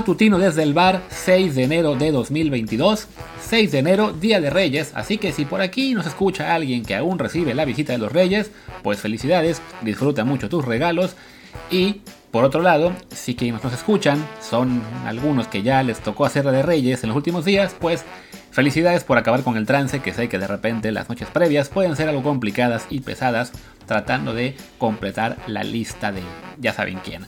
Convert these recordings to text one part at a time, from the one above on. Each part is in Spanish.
matutino desde el bar, 6 de enero de 2022. 6 de enero, Día de Reyes, así que si por aquí nos escucha alguien que aún recibe la visita de los Reyes, pues felicidades, disfruta mucho tus regalos y por otro lado, si quienes nos escuchan son algunos que ya les tocó hacer la de Reyes en los últimos días, pues felicidades por acabar con el trance, que sé que de repente las noches previas pueden ser algo complicadas y pesadas tratando de completar la lista de ya saben quién.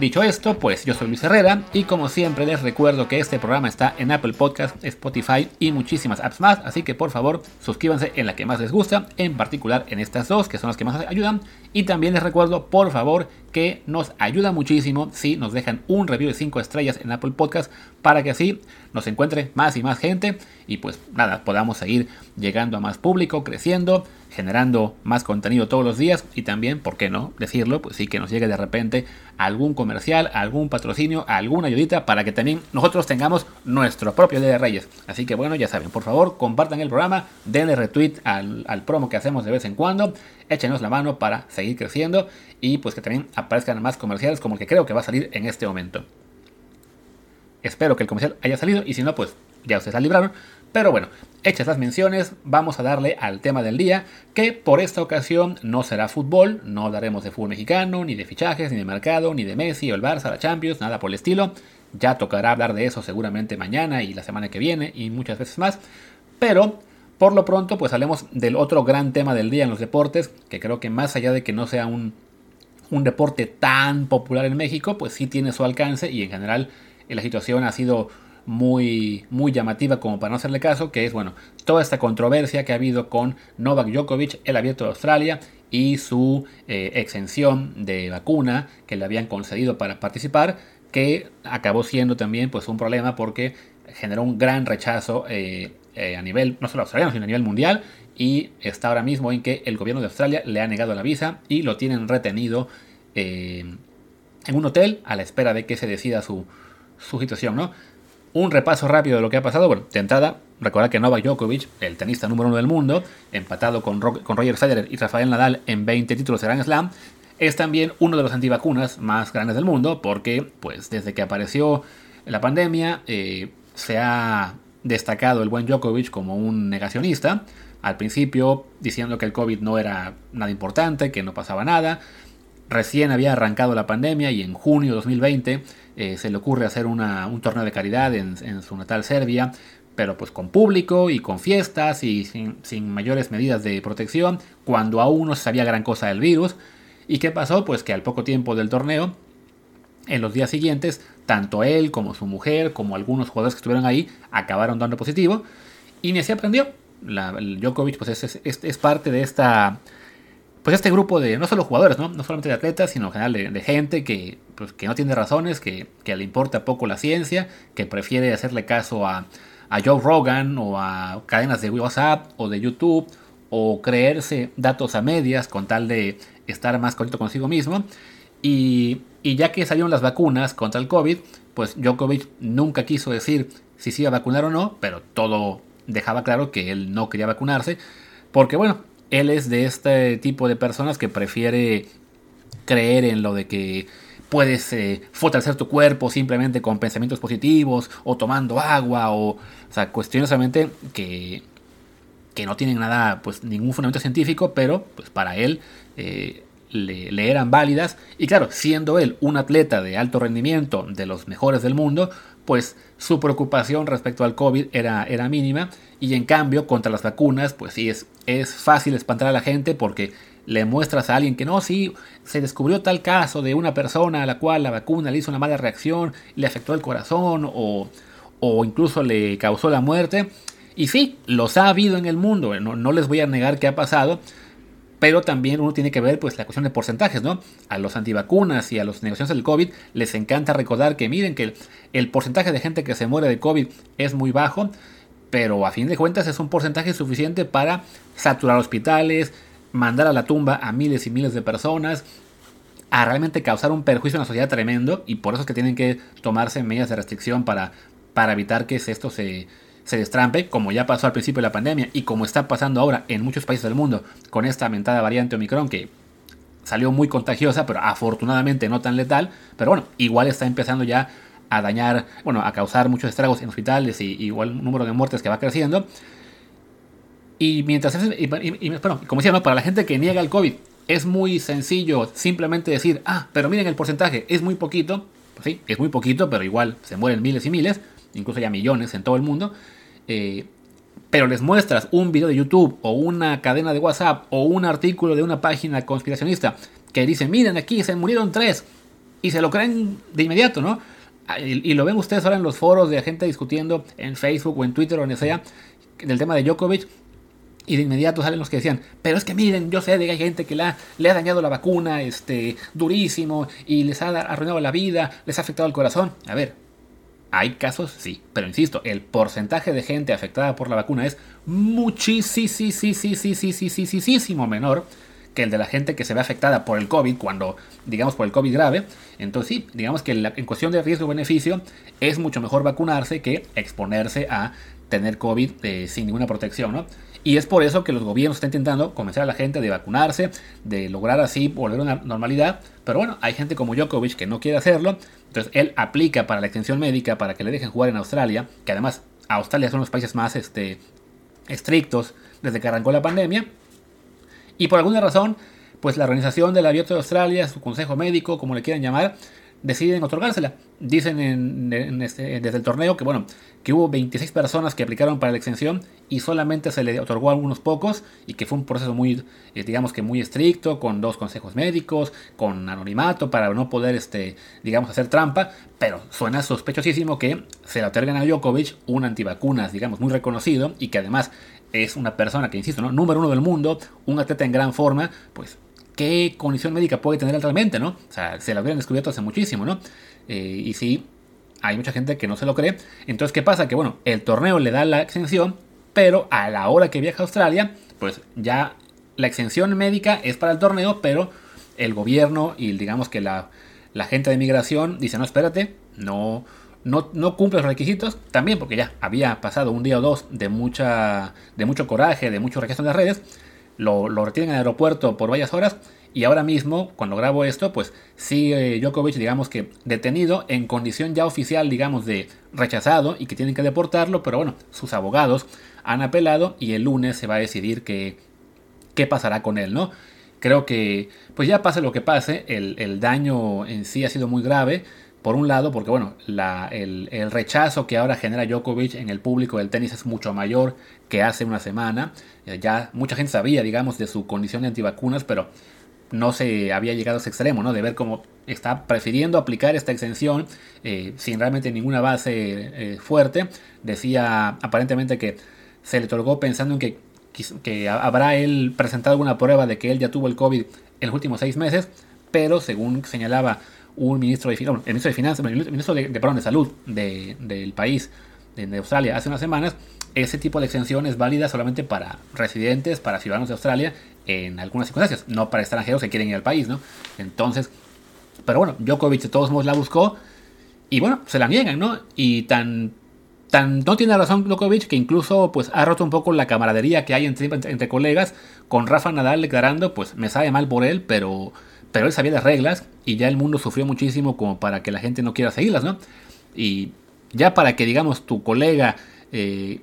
Dicho esto, pues yo soy Luis Herrera y como siempre les recuerdo que este programa está en Apple Podcast, Spotify y muchísimas apps más, así que por favor suscríbanse en la que más les gusta, en particular en estas dos que son las que más ayudan. Y también les recuerdo por favor que nos ayuda muchísimo si nos dejan un review de 5 estrellas en Apple Podcast para que así nos encuentre más y más gente y pues nada, podamos seguir llegando a más público, creciendo generando más contenido todos los días y también, ¿por qué no decirlo? Pues sí que nos llegue de repente algún comercial, algún patrocinio, alguna ayudita para que también nosotros tengamos nuestro propio Día de Reyes. Así que bueno, ya saben, por favor, compartan el programa, denle retweet al, al promo que hacemos de vez en cuando, échenos la mano para seguir creciendo y pues que también aparezcan más comerciales como el que creo que va a salir en este momento. Espero que el comercial haya salido y si no, pues ya ustedes la libraron. Pero bueno, hechas las menciones, vamos a darle al tema del día, que por esta ocasión no será fútbol, no hablaremos de fútbol mexicano, ni de fichajes, ni de mercado, ni de Messi o el Barça, la Champions, nada por el estilo. Ya tocará hablar de eso seguramente mañana y la semana que viene y muchas veces más. Pero por lo pronto, pues hablemos del otro gran tema del día en los deportes, que creo que más allá de que no sea un, un deporte tan popular en México, pues sí tiene su alcance y en general la situación ha sido muy, muy llamativa como para no hacerle caso, que es, bueno, toda esta controversia que ha habido con Novak Djokovic, el abierto de Australia, y su eh, exención de vacuna que le habían concedido para participar, que acabó siendo también pues un problema porque generó un gran rechazo eh, eh, a nivel, no solo australiano, sino a nivel mundial, y está ahora mismo en que el gobierno de Australia le ha negado la visa y lo tienen retenido en un hotel a la espera de que se decida su, su situación, ¿no? Un repaso rápido de lo que ha pasado. Bueno, de entrada, recordar que Novak Djokovic, el tenista número uno del mundo, empatado con, con Roger Federer y Rafael Nadal en 20 títulos de Grand Slam, es también uno de los antivacunas más grandes del mundo, porque pues desde que apareció la pandemia eh, se ha destacado el buen Djokovic como un negacionista. Al principio diciendo que el COVID no era nada importante, que no pasaba nada. Recién había arrancado la pandemia y en junio de 2020 eh, se le ocurre hacer un torneo de caridad en, su natal Serbia, pero pues con público y con fiestas y sin, mayores medidas de protección, cuando aún no se sabía gran cosa del virus. ¿Y qué pasó? Pues que al poco tiempo del torneo, en los días siguientes, tanto él como su mujer, como algunos jugadores que estuvieron ahí, acabaron dando positivo. Y ni así aprendió. La, Djokovic pues es, es parte de esta pues este grupo de, no solo jugadores, ¿no? No solamente de atletas, sino en general de, gente que, pues, que no tiene razones, que, le importa poco la ciencia, que prefiere hacerle caso a, a Joe Rogan o a cadenas de WhatsApp o de YouTube o creerse datos a medias con tal de estar más conectado consigo mismo. Y, y, ya que salieron las vacunas contra el COVID, pues Djokovic nunca quiso decir si se iba a vacunar o no, pero todo dejaba claro que él no quería vacunarse. Porque bueno, él es de este tipo de personas que prefiere creer en lo de que puedes eh, fortalecer tu cuerpo simplemente con pensamientos positivos o tomando agua o, o sea, cuestiones que, que no tienen nada, pues ningún fundamento científico, pero pues para él eh, le, le, eran válidas. Y claro, siendo él un atleta de alto rendimiento, de los mejores del mundo, pues su preocupación respecto al COVID era, era mínima y en cambio contra las vacunas pues sí es, es fácil espantar a la gente porque le muestras a alguien que no, sí, se descubrió tal caso de una persona a la cual la vacuna le hizo una mala reacción, le afectó el corazón o, o incluso le causó la muerte. Y sí, los ha habido en el mundo, no, no les voy a negar que ha pasado, pero también uno tiene que ver pues la cuestión de porcentajes, ¿no? A los antivacunas y a los negociaciones del COVID les encanta recordar que miren que el, porcentaje de gente que se muere de COVID es muy bajo, pero a fin de cuentas es un porcentaje suficiente para saturar hospitales, mandar a la tumba a miles y miles de personas, a realmente causar un perjuicio en la sociedad tremendo y por eso es que tienen que tomarse medidas de restricción para, para evitar que esto se, se destrampe, como ya pasó al principio de la pandemia y como está pasando ahora en muchos países del mundo con esta aumentada variante Omicron que salió muy contagiosa, pero afortunadamente no tan letal. Pero bueno, igual está empezando ya a dañar, bueno, a causar muchos estragos en hospitales y igual un número de muertes que va creciendo. Y mientras, y, bueno, como decía, para la gente que niega el COVID, es muy sencillo simplemente decir, ah, pero miren el porcentaje, es muy poquito. Pues sí, es muy poquito, pero igual se mueren miles y miles, incluso ya millones en todo el mundo. Eh, pero les muestras un video de YouTube o una cadena de WhatsApp o un artículo de una página conspiracionista que dice, miren aquí, se murieron tres. Y se lo creen de inmediato, ¿no? Ah, y, lo ven ustedes ahora en los foros de gente discutiendo en Facebook o en Twitter o donde sea del tema de Djokovic. Y de inmediato salen los que decían, pero es que miren, yo sé de que hay gente que la, le ha dañado la vacuna este, durísimo y les ha arruinado la vida, les ha afectado el corazón. A ver, hay casos, sí, pero insisto, el porcentaje de gente afectada por la vacuna es muchísimo menor que el de la gente que se ve afectada por el COVID, cuando, digamos, por el COVID grave. Entonces, sí, digamos que en cuestión de riesgo-beneficio, es mucho mejor vacunarse que exponerse a tener COVID eh, sin ninguna protección, ¿no? Y es por eso que los gobiernos están intentando convencer a la gente de vacunarse, de lograr así volver a una normalidad. Pero bueno, hay gente como Djokovic que no quiere hacerlo. Entonces él aplica para la extensión médica para que le dejen jugar en Australia, que además Australia son los países más este, estrictos desde que arrancó la pandemia. Y por alguna razón, pues la organización del Abierto de Australia, su consejo médico, como le quieran llamar, deciden otorgársela. Dicen en, este, desde el torneo que bueno, que hubo 26 personas que aplicaron para la extensión y solamente se le otorgó a algunos pocos y que fue un proceso muy, eh, digamos que muy estricto, con dos consejos médicos, con anonimato para no poder, este, digamos, hacer trampa, pero suena sospechosísimo que se le otorguen a Djokovic un antivacunas, digamos, muy reconocido y que además es una persona que, insisto, ¿no? número uno del mundo, un atleta en gran forma, pues qué condición médica puede tener realmente, ¿no? O sea, se lo habían descubierto hace muchísimo, ¿no? Eh, y sí, hay mucha gente que no se lo cree. Entonces, ¿qué pasa? Que bueno, el torneo le da la exención, pero a la hora que viaja a Australia, pues ya la exención médica es para el torneo, pero el gobierno y digamos que la, la gente de migración dice, no, espérate, no, no, no, cumple los requisitos, también porque ya había pasado un día o dos de, mucha, de mucho coraje, de mucho rechazo en las redes, lo, retienen en el aeropuerto por varias horas y ahora mismo, cuando grabo esto, pues sigue Djokovic, digamos que detenido en condición ya oficial, digamos, de rechazado y que tienen que deportarlo, pero bueno, sus abogados han apelado y el lunes se va a decidir qué pasará con él, ¿no? Creo que, pues ya pase lo que pase, el, el daño en sí ha sido muy grave. Por un lado, porque bueno, la, el, el, rechazo que ahora genera Djokovic en el público del tenis es mucho mayor que hace una semana. Eh, ya mucha gente sabía, digamos, de su condición de antivacunas, pero no se había llegado a ese extremo, ¿no? De ver cómo está prefiriendo aplicar esta exención eh, sin realmente ninguna base eh, fuerte. Decía aparentemente que se le otorgó pensando en que, que habrá él presentado alguna prueba de que él ya tuvo el COVID en los últimos seis meses, pero según señalaba un ministro de, Finanzas, ministro de Salud del país, de, Australia, hace unas semanas, ese tipo de exención es válida solamente para residentes, para ciudadanos de Australia, en algunas circunstancias, no para extranjeros que quieren ir al país, ¿no? Entonces, pero bueno, Djokovic de todos modos la buscó y bueno, se la niegan, ¿no? Y tan, tan no tiene razón Djokovic que incluso pues ha roto un poco la camaradería que hay entre, entre colegas con Rafa Nadal declarando, pues me sabe mal por él, pero pero él sabía las reglas y ya el mundo sufrió muchísimo como para que la gente no quiera seguirlas, ¿no? Y ya para que, digamos, tu colega eh,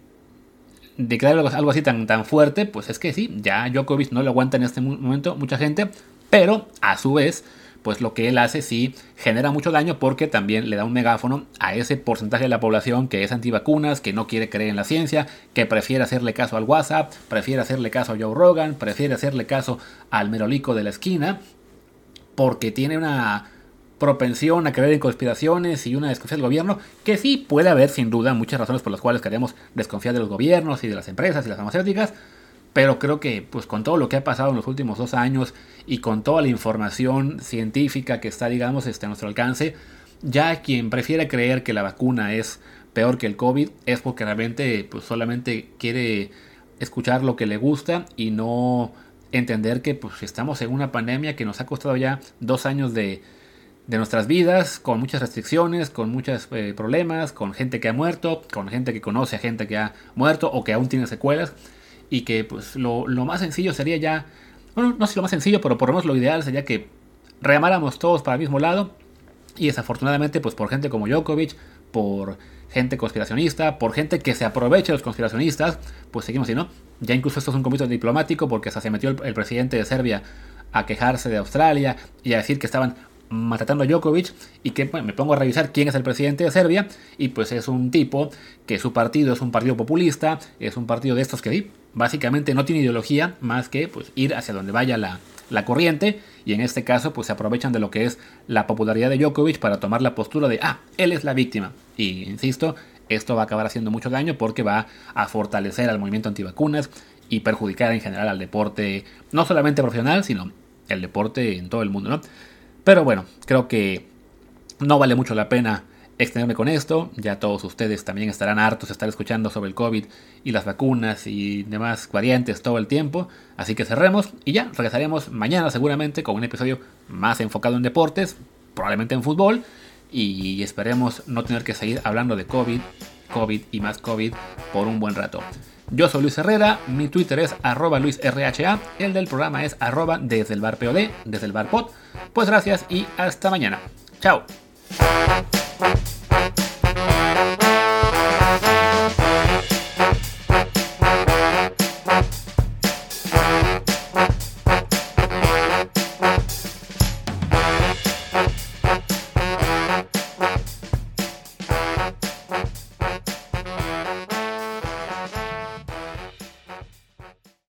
declare algo así tan, tan fuerte, pues es que sí, ya Djokovic no lo aguanta en este momento mucha gente, pero a su vez, pues lo que él hace sí genera mucho daño porque también le da un megáfono a ese porcentaje de la población que es antivacunas, que no quiere creer en la ciencia, que prefiere hacerle caso al WhatsApp, prefiere hacerle caso a Joe Rogan, prefiere hacerle caso al merolico de la esquina porque tiene una propensión a creer en conspiraciones y una desconfianza del gobierno, que sí puede haber sin duda muchas razones por las cuales queremos desconfiar de los gobiernos y de las empresas y las farmacéuticas, pero creo que pues con todo lo que ha pasado en los últimos dos años y con toda la información científica que está digamos este, a nuestro alcance, ya quien prefiere creer que la vacuna es peor que el COVID es porque realmente pues solamente quiere escuchar lo que le gusta y no entender que pues, estamos en una pandemia que nos ha costado ya dos años de, de nuestras vidas, con muchas restricciones, con muchos eh, problemas, con gente que ha muerto, con gente que conoce a gente que ha muerto o que aún tiene secuelas, y que pues lo, lo más sencillo sería ya bueno, no sé lo más sencillo, pero por lo menos lo ideal sería que remáramos todos para el mismo lado. Y desafortunadamente, pues por gente como Djokovic, por gente conspiracionista, por gente que se aprovecha de los conspiracionistas, pues seguimos así, ¿no? Ya incluso esto es un comité diplomático porque hasta se metió el, presidente de Serbia a quejarse de Australia y a decir que estaban maltratando a Djokovic y que me pongo a revisar quién es el presidente de Serbia y pues es un tipo que su partido es un partido populista, es un partido de estos que sí, básicamente no tiene ideología más que pues ir hacia donde vaya la, la corriente y en este caso pues se aprovechan de lo que es la popularidad de Djokovic para tomar la postura de ah, él es la víctima y insisto, esto va a acabar haciendo mucho daño porque va a fortalecer al movimiento antivacunas y perjudicar en general al deporte, no solamente profesional, sino el deporte en todo el mundo, ¿no? Pero bueno, creo que no vale mucho la pena extenderme con esto. Ya todos ustedes también estarán hartos de estar escuchando sobre el COVID y las vacunas y demás variantes todo el tiempo. Así que cerremos y ya regresaremos mañana seguramente con un episodio más enfocado en deportes, probablemente en fútbol. Y esperemos no tener que seguir hablando de COVID, COVID y más COVID por un buen rato. Yo soy Luis Herrera, mi Twitter es arroba luisrha, el del programa es arroba desde el bar POD, desde el bar pod. Pues gracias y hasta mañana. Chao.